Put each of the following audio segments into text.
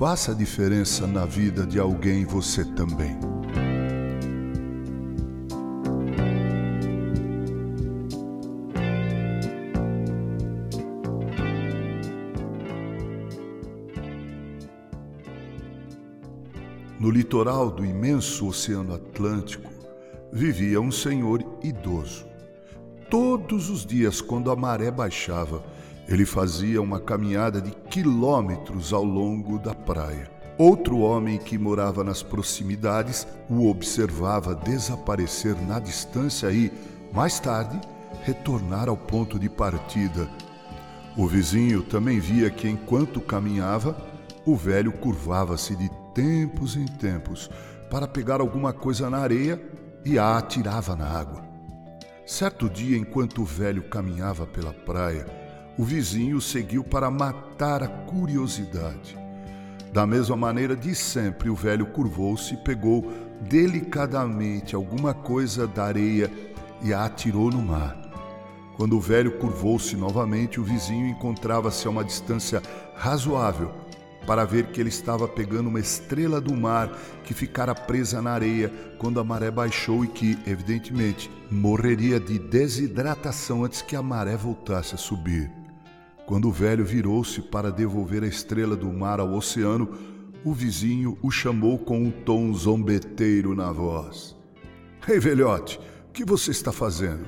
Faça a diferença na vida de alguém você também. No litoral do imenso Oceano Atlântico vivia um senhor idoso. Todos os dias, quando a maré baixava, ele fazia uma caminhada de quilômetros ao longo da praia. Outro homem que morava nas proximidades o observava desaparecer na distância e, mais tarde, retornar ao ponto de partida. O vizinho também via que, enquanto caminhava, o velho curvava-se de tempos em tempos para pegar alguma coisa na areia e a atirava na água. Certo dia, enquanto o velho caminhava pela praia, o vizinho seguiu para matar a curiosidade. Da mesma maneira de sempre, o velho curvou-se e pegou delicadamente alguma coisa da areia e a atirou no mar. Quando o velho curvou-se novamente, o vizinho encontrava-se a uma distância razoável para ver que ele estava pegando uma estrela do mar que ficara presa na areia quando a maré baixou e que, evidentemente, morreria de desidratação antes que a maré voltasse a subir. Quando o velho virou-se para devolver a estrela do mar ao oceano, o vizinho o chamou com um tom zombeteiro na voz. Ei, velhote, o que você está fazendo?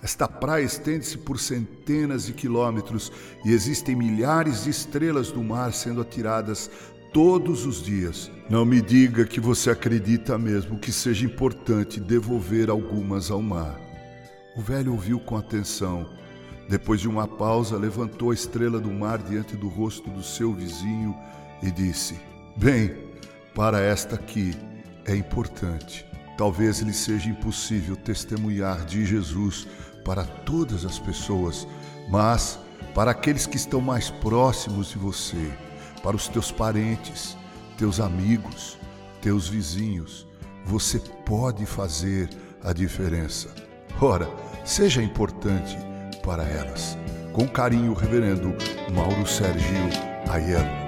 Esta praia estende-se por centenas de quilômetros e existem milhares de estrelas do mar sendo atiradas todos os dias. Não me diga que você acredita mesmo que seja importante devolver algumas ao mar. O velho ouviu com atenção. Depois de uma pausa, levantou a estrela do mar diante do rosto do seu vizinho e disse: Bem, para esta aqui é importante. Talvez lhe seja impossível testemunhar de Jesus para todas as pessoas, mas para aqueles que estão mais próximos de você, para os teus parentes, teus amigos, teus vizinhos, você pode fazer a diferença. Ora, seja importante para elas. Com carinho, Reverendo Mauro Sergio Aiello.